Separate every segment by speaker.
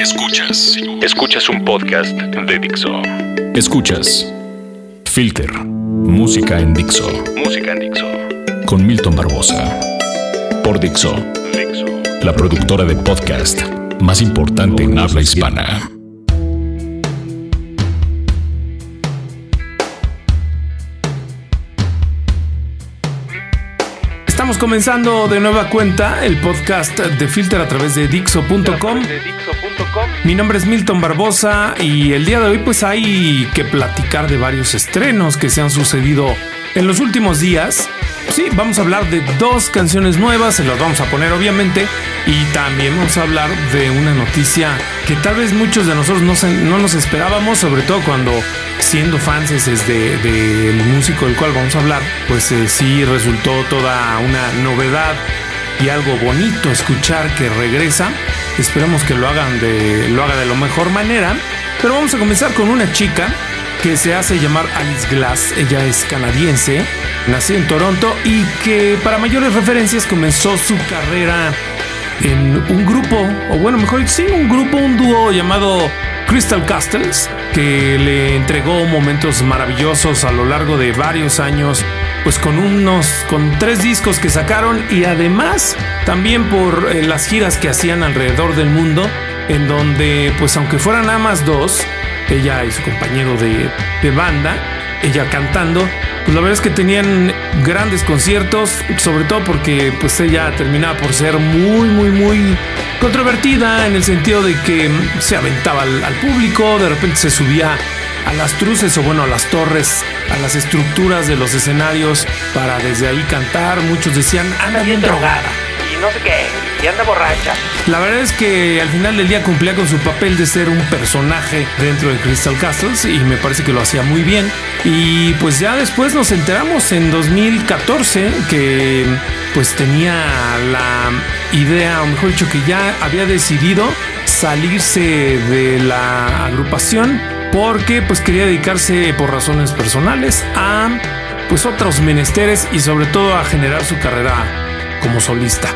Speaker 1: Escuchas. Escuchas un podcast de Dixo. Escuchas. Filter. Música en Dixo. Música en Dixo. Con Milton Barbosa. Por Dixo. Dixo. La productora de podcast más importante en habla hispana.
Speaker 2: Estamos comenzando de nueva cuenta el podcast de Filter a través de Dixo.com. Mi nombre es Milton Barbosa y el día de hoy pues hay que platicar de varios estrenos que se han sucedido en los últimos días. Sí, vamos a hablar de dos canciones nuevas, se las vamos a poner obviamente, y también vamos a hablar de una noticia que tal vez muchos de nosotros no, no nos esperábamos, sobre todo cuando siendo fans del de, músico del cual vamos a hablar, pues eh, sí resultó toda una novedad y algo bonito escuchar que regresa. Esperamos que lo hagan de lo haga de la mejor manera. Pero vamos a comenzar con una chica que se hace llamar Alice Glass. Ella es canadiense, nació en Toronto y que para mayores referencias comenzó su carrera en un grupo, o bueno, mejor sí, un grupo, un dúo llamado Crystal Castles, que le entregó momentos maravillosos a lo largo de varios años, pues con unos, con tres discos que sacaron y además también por eh, las giras que hacían alrededor del mundo, en donde, pues aunque fueran nada más dos, ella y su compañero de, banda, ella cantando, pues la verdad es que tenían grandes conciertos, sobre todo porque pues ella terminaba por ser muy, muy, muy controvertida en el sentido de que se aventaba al público, de repente se subía a las truces o bueno a las torres, a las estructuras de los escenarios para desde ahí cantar. Muchos decían, anda bien drogada
Speaker 3: y no sé qué y anda borracha.
Speaker 2: La verdad es que al final del día cumplía con su papel de ser un personaje dentro de Crystal Castles y me parece que lo hacía muy bien. Y pues ya después nos enteramos en 2014 que pues tenía la idea, o mejor dicho, que ya había decidido salirse de la agrupación porque pues quería dedicarse por razones personales a pues otros menesteres y sobre todo a generar su carrera como solista.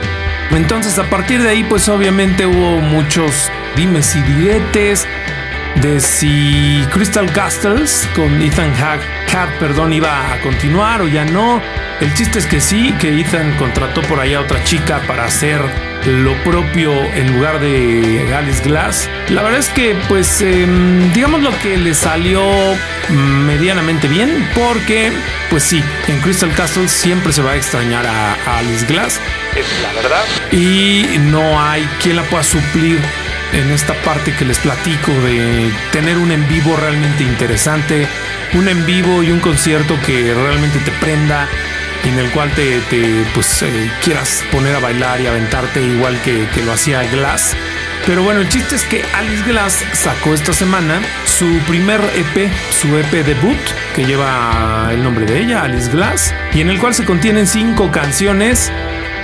Speaker 2: Entonces a partir de ahí pues obviamente hubo muchos dimes y diretes de si Crystal Castles con Ethan Hack, perdón, iba a continuar o ya no. El chiste es que sí, que Ethan contrató por ahí a otra chica para hacer lo propio en lugar de Alice Glass. La verdad es que, pues, em, digamos lo que le salió medianamente bien, porque, pues sí, en Crystal Castle siempre se va a extrañar a, Alice Glass.
Speaker 3: Es la verdad.
Speaker 2: Y no hay quien la pueda suplir en esta parte que les platico de tener un en vivo realmente interesante, un en vivo y un concierto que realmente te prenda en el cual te, pues, eh, quieras poner a bailar y aventarte igual que, que lo hacía Glass. Pero bueno, el chiste es que Alice Glass sacó esta semana su primer EP, su EP debut, que lleva el nombre de ella, Alice Glass, y en el cual se contienen cinco canciones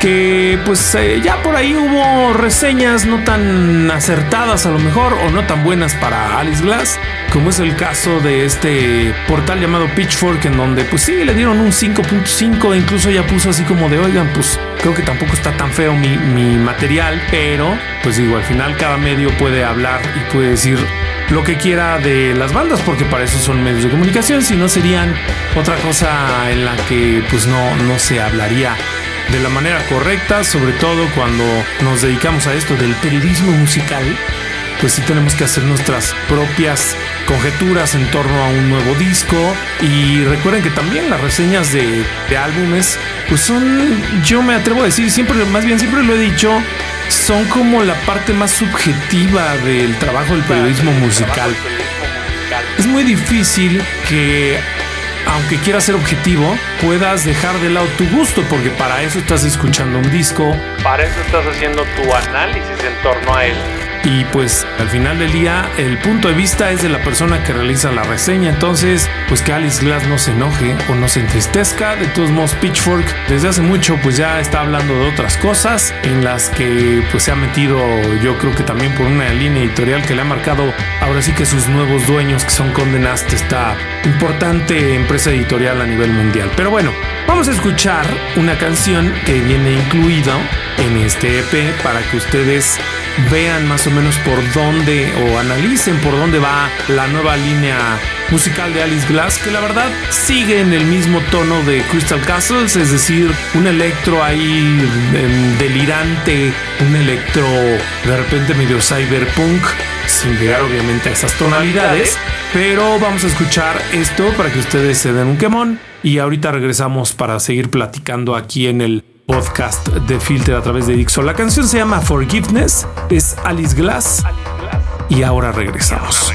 Speaker 2: que pues eh, ya por ahí hubo reseñas no tan acertadas a lo mejor o no tan buenas para Alice Glass, como es el caso de este portal llamado Pitchfork en donde pues sí le dieron un 5.5 e incluso ya puso así como de oigan pues creo que tampoco está tan feo mi, mi material, pero pues digo al final cada medio puede hablar y puede decir lo que quiera de las bandas, porque para eso son medios de comunicación, si no serían otra cosa en la que pues no, no se hablaría de la manera correcta, sobre todo cuando nos dedicamos a esto del periodismo musical, pues sí tenemos que hacer nuestras propias conjeturas en torno a un nuevo disco y recuerden que también las reseñas de, álbumes pues son, yo me atrevo a decir, siempre, más bien siempre lo he dicho, son como la parte más subjetiva del trabajo del periodismo musical. Es muy difícil que aunque quieras ser objetivo, puedas dejar de lado tu gusto, porque para eso estás escuchando un disco.
Speaker 3: Para eso estás haciendo tu análisis en torno a él.
Speaker 2: Y pues al final del día el punto de vista es de la persona que realiza la reseña. Entonces, pues que Alice Glass no se enoje o no se entristezca. De todos modos, Pitchfork desde hace mucho pues ya está hablando de otras cosas en las que pues se ha metido yo creo que también por una línea editorial que le ha marcado ahora sí que sus nuevos dueños que son condenados esta importante empresa editorial a nivel mundial. Pero bueno, vamos a escuchar una canción que viene incluida en este EP para que ustedes
Speaker 4: vean más o menos por dónde o analicen por dónde va la nueva línea musical de Alice Glass, que la verdad sigue en el mismo tono de Crystal Castles, es decir, un electro ahí em, delirante, un electro de repente medio cyberpunk, sin llegar obviamente a esas tonalidades. Pero vamos a escuchar esto para que ustedes se den un quemón y ahorita regresamos para seguir platicando aquí en el podcast de Filter a través de Dixon. La canción se llama Forgiveness, es Alice Glass y ahora regresamos.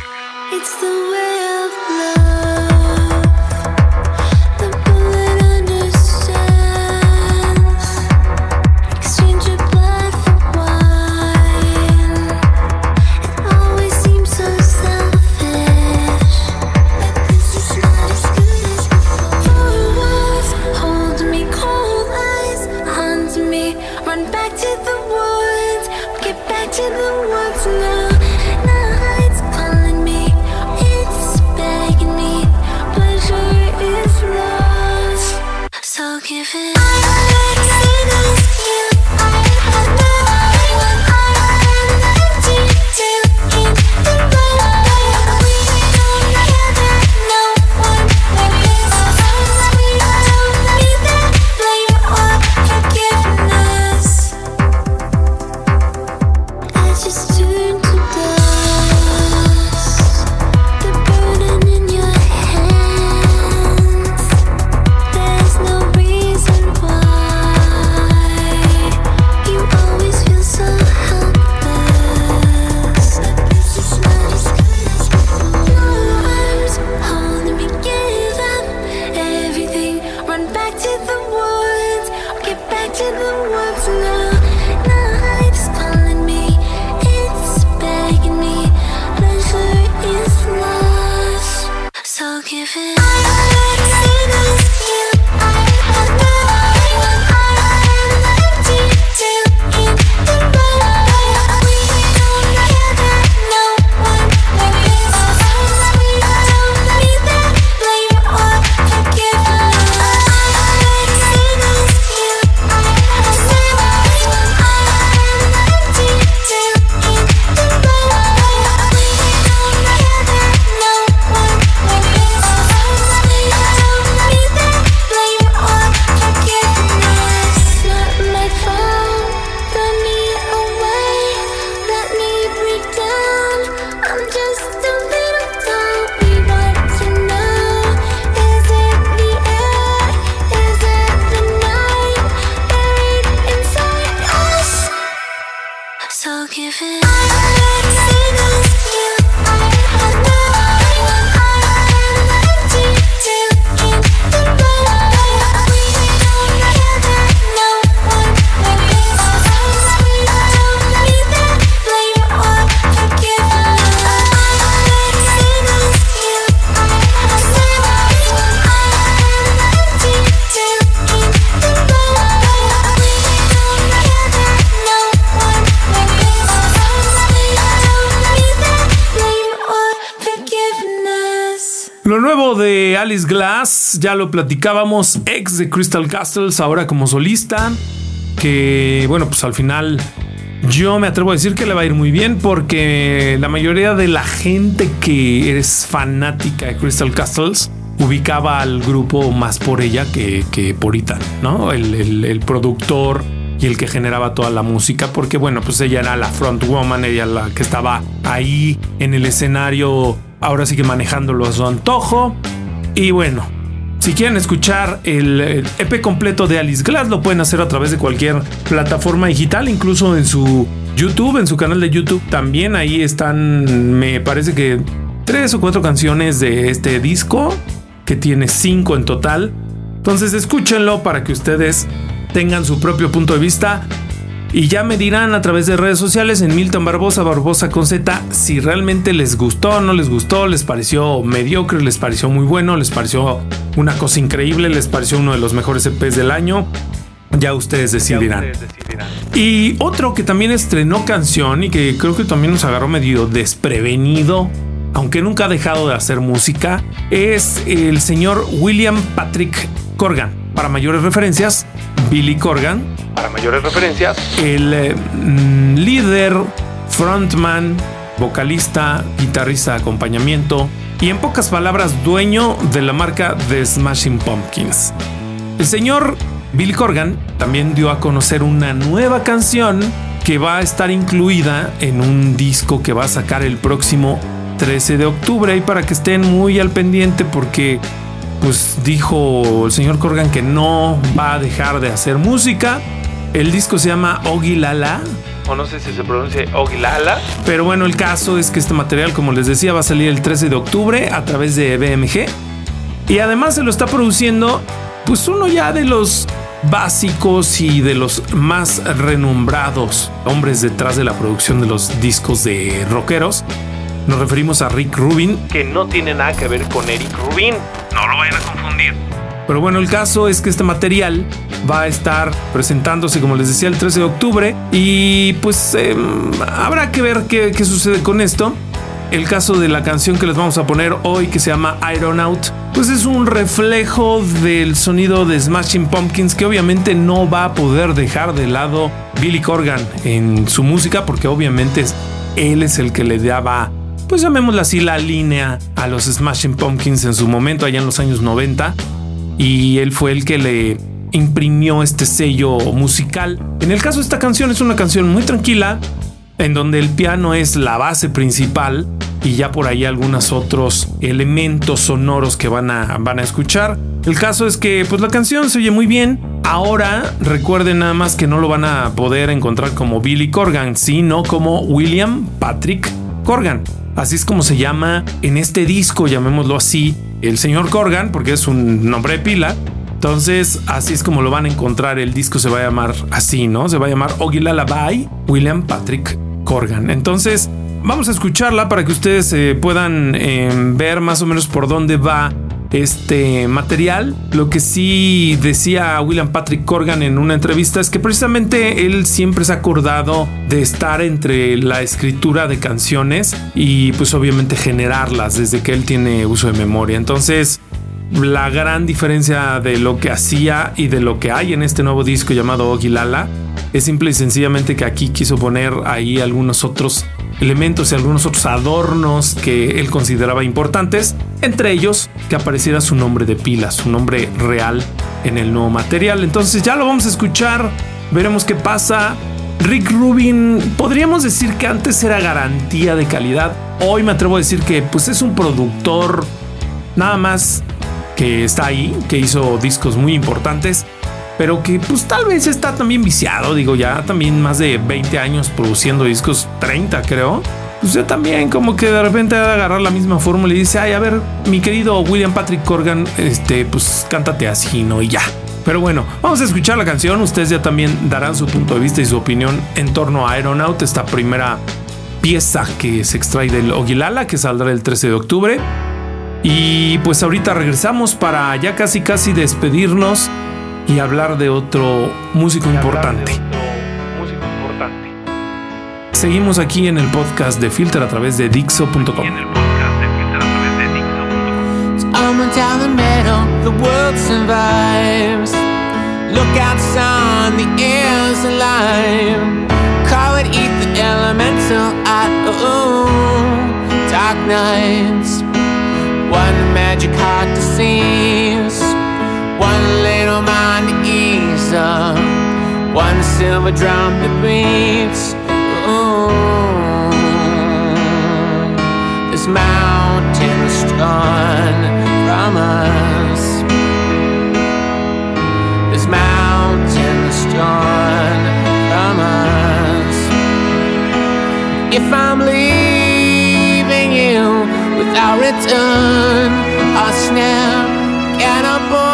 Speaker 4: Alice Glass, ya lo platicábamos, ex de Crystal Castles, ahora como solista, que bueno, pues al final yo me atrevo a decir que le va a ir muy bien porque la mayoría de la gente que es fanática de Crystal Castles ubicaba al grupo más por ella que, por Ethan, ¿no? El, el, productor y el que generaba toda la música, porque bueno, pues ella era la front woman, ella la que estaba ahí en el escenario, ahora sí que manejándolo a su antojo. Y bueno, si quieren escuchar el, EP completo de Alice Glass, lo pueden hacer a través de cualquier plataforma digital, incluso en su YouTube, en su canal de YouTube también. Ahí están, me parece que tres o cuatro canciones de este disco, que tiene cinco en total. Entonces escúchenlo para que ustedes tengan su propio punto de vista. Y ya me dirán a través de redes sociales en Milton Barbosa, Barbosa con Z, si realmente les gustó, no les gustó, les pareció mediocre, les pareció muy bueno, les pareció una cosa increíble, les pareció uno de los mejores EPs del año. Ya ustedes decidirán. Y otro que también estrenó canción y que creo que también nos agarró medio desprevenido, aunque nunca ha dejado de hacer música, es el señor William Patrick Corgan. Para mayores referencias, Billy Corgan.
Speaker 2: Para mayores referencias,
Speaker 4: el eh, mm, líder
Speaker 2: frontman, vocalista, guitarrista de acompañamiento y en pocas palabras dueño de la marca The Smashing Pumpkins. El señor Billy Corgan también dio a conocer una nueva canción que va a estar incluida en un disco que va a sacar el próximo 13 de octubre y para que estén muy al pendiente porque pues dijo el señor Corgan que no va a dejar de hacer música. El disco se llama Ogilala.
Speaker 3: O no sé si se pronuncia Ogilala.
Speaker 2: Pero bueno, el caso es que este material, como les decía, va a salir el 13 de octubre a través de BMG. Y además se lo está produciendo, pues uno ya de los básicos y de los más renombrados hombres detrás de la producción de los discos de rockeros. Nos referimos a Rick Rubin.
Speaker 3: Que no tiene nada que ver con Eric Rubin. No lo vayan a confundir.
Speaker 2: Pero bueno, el caso es que este material va a estar presentándose, como les decía, el 13 de octubre. Y pues em, habrá que ver qué, qué sucede con esto. El caso de la canción que les vamos a poner hoy, que se llama Iron Out, pues es un reflejo del sonido de Smashing Pumpkins que obviamente no va a poder dejar de lado Billy Corgan en su música porque obviamente él es el que le daba pues llamémosla así la línea a los Smashing Pumpkins en su momento allá en los años 90 y él fue el que le imprimió este sello musical. En el caso de esta canción es una canción muy tranquila en donde el piano es la base principal y ya por ahí algunos otros elementos sonoros que van a, van a escuchar. El caso es que pues la canción se oye muy bien. Ahora recuerden nada más que no lo van a poder encontrar como Billy Corgan, sino como William Patrick Corgan. Así es como se llama en este disco, llamémoslo así, el señor Corgan, porque es un nombre de pila. Entonces, así es como lo van a encontrar. El disco se va a llamar así, ¿no? Se va a llamar Ogilala by William Patrick Corgan. Entonces, vamos a escucharla para que ustedes eh, puedan eh, ver más o menos por dónde va este material. Lo que sí decía William Patrick Corgan en una entrevista es que precisamente él siempre se ha acordado de estar entre la escritura de canciones y pues obviamente generarlas desde que él tiene uso de memoria. Entonces, la gran diferencia de lo que hacía y de lo que hay en este nuevo disco llamado Ogilala es simple y sencillamente que aquí quiso poner ahí algunos otros elementos y algunos otros adornos que él consideraba importantes, entre ellos que apareciera su nombre de pila, su nombre real en el nuevo material. Entonces ya lo vamos a escuchar, veremos qué pasa. Rick Rubin, podríamos decir que antes era garantía de calidad. Hoy me atrevo a decir que pues es un productor nada más que está ahí, que hizo discos muy importantes pero que pues tal vez está también viciado, digo, ya también más de 20 años produciendo discos, 30 creo. Pues ya también como que de repente va a agarrar la misma fórmula y dice, ay, a ver, mi querido William Patrick Corgan, este, pues cántate así, ¿no? Y ya. Pero bueno, vamos a escuchar la canción, ustedes ya también darán su punto de vista y su opinión en torno a Aeronaut, esta primera pieza que se extrae del Ogilala, que saldrá el 13 de octubre. Y pues ahorita regresamos para ya casi casi despedirnos y hablar de otro músico importante. Seguimos aquí en el podcast de Filter a través de Dixo.com. down the middle, the world survives. Look outside, the air's alive. Call it ether, elemental, I oh, dark nights. One magic heart deceives. Up. One silver drum that beats. Ooh. This mountain's torn from us. This mountain's torn from us. If I'm leaving you without return, I'll snap and I'll space.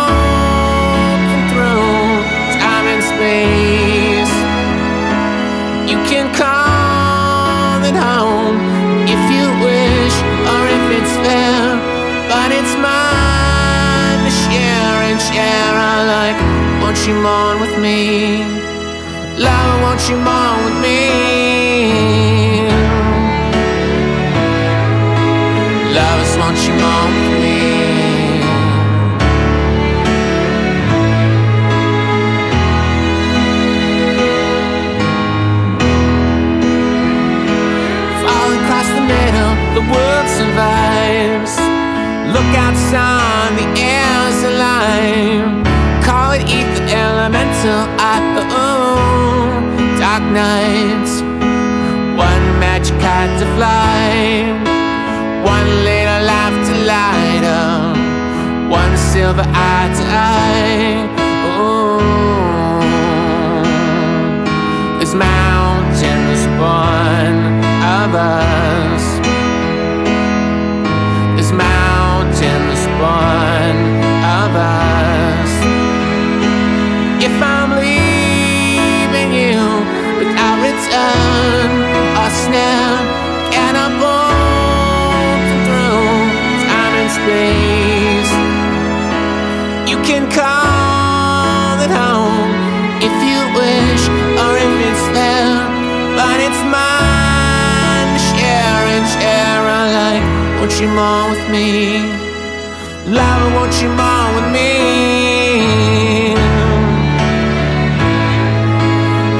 Speaker 2: Won't you mourn with me? Love, won't you mourn with me? Lovers, won't you mourn with me?
Speaker 5: The world survives. Look outside, the air's alive. Ether. I, oh, dark nights. One magic hat to fly. One little life to light up. One silver eye to eye. what you want with me. Love what you want with me.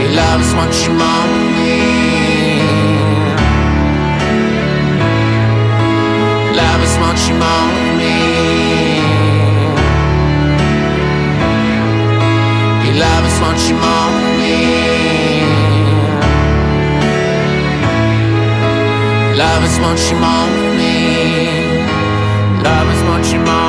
Speaker 5: He loves what you want with me. Love is what you want with me. He loves what you want with me. Love is what you want you?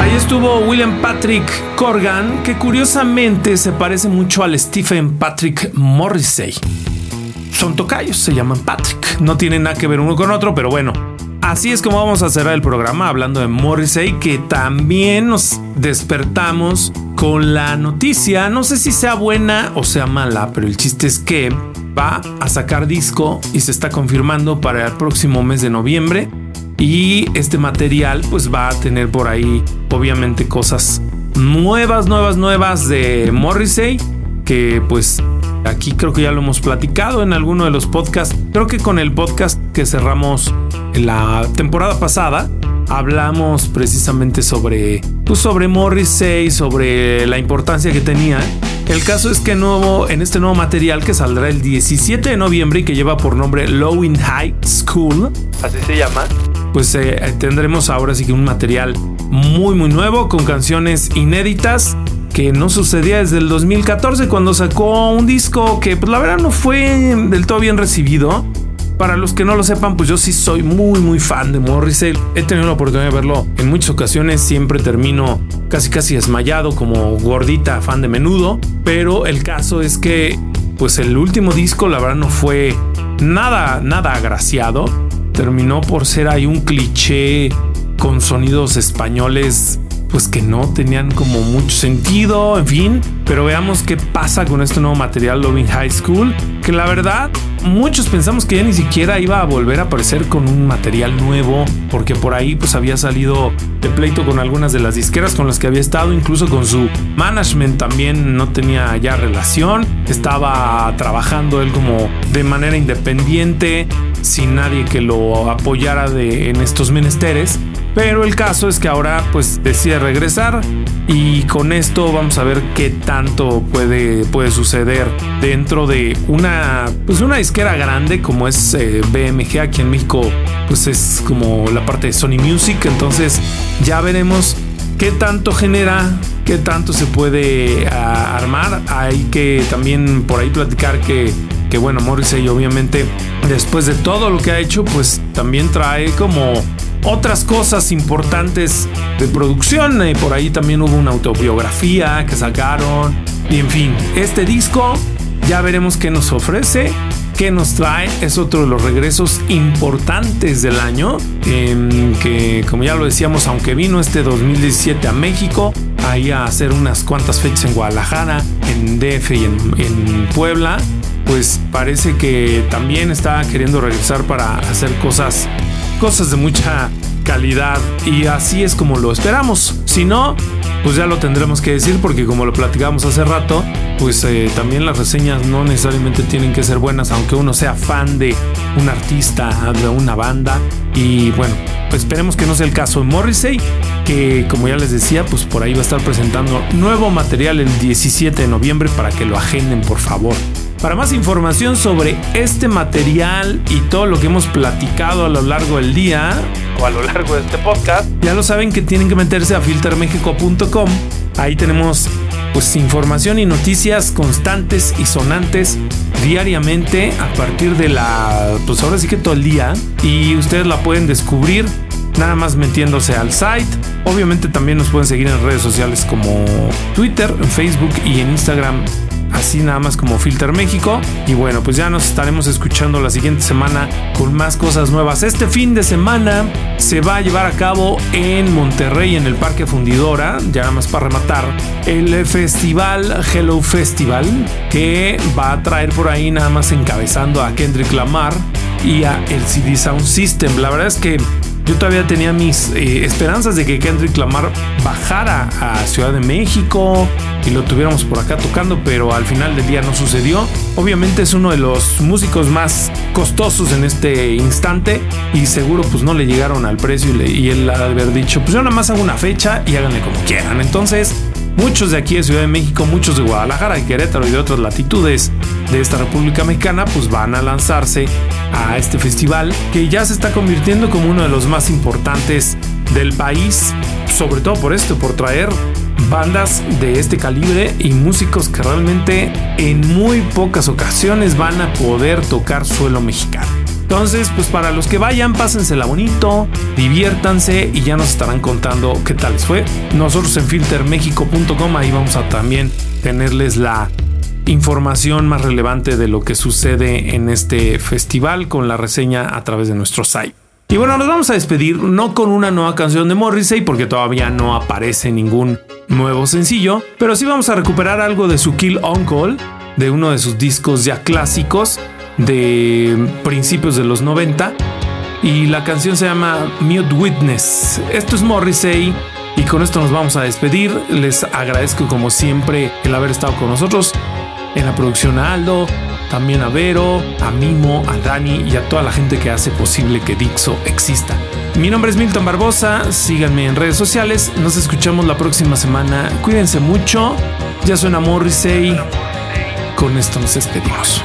Speaker 2: Ahí estuvo William Patrick Corgan, que curiosamente se parece mucho al Stephen Patrick Morrissey. Son tocayos, se llaman Patrick. No tienen nada que ver uno con otro, pero bueno. Así es como vamos a cerrar el programa hablando de Morrissey, que también nos despertamos con la noticia, no sé si sea buena o sea mala, pero el chiste es que va a sacar disco y se está confirmando para el próximo mes de noviembre. Y este material pues va a tener por ahí obviamente cosas nuevas, nuevas, nuevas de Morrissey. Que pues aquí creo que ya lo hemos platicado en alguno de los podcasts. Creo que con el podcast que cerramos la temporada pasada hablamos precisamente sobre pues sobre Morrissey, sobre la importancia que tenía. El caso es que nuevo, en este nuevo material que saldrá el 17 de noviembre y que lleva por nombre Low in High School,
Speaker 3: Así se llama.
Speaker 2: pues eh, tendremos ahora sí que un material muy muy nuevo con canciones inéditas que no sucedía desde el 2014 cuando sacó un disco que pues la verdad no fue del todo bien recibido. Para los que no lo sepan, pues yo sí soy muy muy fan de Morrissey. He tenido la oportunidad de verlo en muchas ocasiones, siempre termino casi casi desmayado como gordita fan de menudo, pero el caso es que pues el último disco la verdad no fue nada nada agraciado. Terminó por ser ahí un cliché con sonidos españoles pues que no tenían como mucho sentido, en fin. Pero veamos qué pasa con este nuevo material Loving High School, que la verdad muchos pensamos que ya ni siquiera iba a volver a aparecer con un material nuevo, porque por ahí pues había salido de pleito con algunas de las disqueras con las que había estado, incluso con su management también no tenía ya relación, estaba trabajando él como de manera independiente, sin nadie que lo apoyara de, en estos menesteres. Pero el caso es que ahora pues decide regresar y con esto vamos a ver qué tanto puede, puede suceder dentro de una pues una disquera grande como es eh, BMG aquí en México pues es como la parte de Sony Music. Entonces ya veremos qué tanto genera qué tanto se puede armar. Hay que también por ahí platicar que que bueno Morrissey obviamente después de todo lo que ha hecho pues también trae como otras cosas importantes de producción. Eh, por ahí también hubo una autobiografía que sacaron. Y en fin, este disco ya veremos qué nos ofrece. ¿Qué nos trae? Es otro de los regresos importantes del año. em, que como ya lo decíamos, aunque vino este 2017 a México, ahí a hacer unas cuantas fechas en Guadalajara, en DF y en, en Puebla, pues parece que también está queriendo regresar para hacer cosas cosas de mucha calidad y así es como lo esperamos. Si no, pues ya lo tendremos que decir porque como lo platicamos hace rato, pues eh, también las reseñas no necesariamente tienen que ser buenas aunque uno sea fan de un artista, de una banda y bueno, pues esperemos que no sea el caso de Morrissey. que como ya les decía, pues por ahí va a estar presentando nuevo material el 17 de noviembre para que lo agenden por favor. Para más información sobre este material y todo lo que hemos platicado a lo largo del día
Speaker 3: o a lo largo de este podcast,
Speaker 2: ya lo saben que tienen que meterse a filtermexico.com. Ahí tenemos pues información y noticias constantes y sonantes diariamente a partir de la pues ahora sí que todo el día y ustedes la pueden descubrir nada más metiéndose al site. Obviamente también nos pueden seguir en redes sociales como Twitter, Facebook y en Instagram así nada más como Filter México. Y bueno, pues ya nos estaremos escuchando la siguiente semana con más cosas nuevas. Este fin de semana se va a llevar a cabo en Monterrey, en el Parque Fundidora, ya nada más para rematar, el festival Hello Festival, que va a traer por ahí nada más encabezando a Kendrick Lamar y a LCD Sound System. La verdad es que yo todavía tenía mis eh, esperanzas de que Kendrick Lamar bajara a Ciudad de México y lo tuviéramos por acá tocando, pero al final del día no sucedió. Obviamente es uno de los músicos más costosos en este instante y seguro pues no le llegaron al precio y, y él haber dicho pues yo nada más hago una fecha y háganle como quieran. Entonces Muchos de aquí de Ciudad de México, muchos de Guadalajara, y Querétaro y de otras latitudes de esta República Mexicana, pues van a lanzarse a este festival que ya se está convirtiendo como uno de los más importantes del país, sobre todo por esto, por traer bandas de este calibre y músicos que realmente en muy pocas ocasiones van a poder tocar suelo mexicano. Entonces, pues para los que vayan, pásensela bonito, diviértanse y ya nos estarán contando qué tal les fue. Nosotros en filtermexico.com ahí vamos a también tenerles la información más relevante de lo que sucede en este festival con la reseña a través de nuestro site. Y bueno, nos vamos a despedir no con una nueva canción de Morrissey porque todavía no aparece ningún nuevo sencillo, pero sí vamos a recuperar algo de su Kill Uncle, de uno de sus discos ya clásicos de principios de los 90 y la canción se llama Mute Witness. Esto es Morrissey y con esto nos vamos a despedir. Les agradezco como siempre el haber estado con nosotros en la producción a Aldo, también a Vero, a Mimo, a Dani y a toda la gente que hace posible que Dixo exista. Mi nombre es Milton Barbosa, síganme en redes sociales, nos escuchamos la próxima semana, cuídense mucho, ya suena Morrissey, con esto nos despedimos.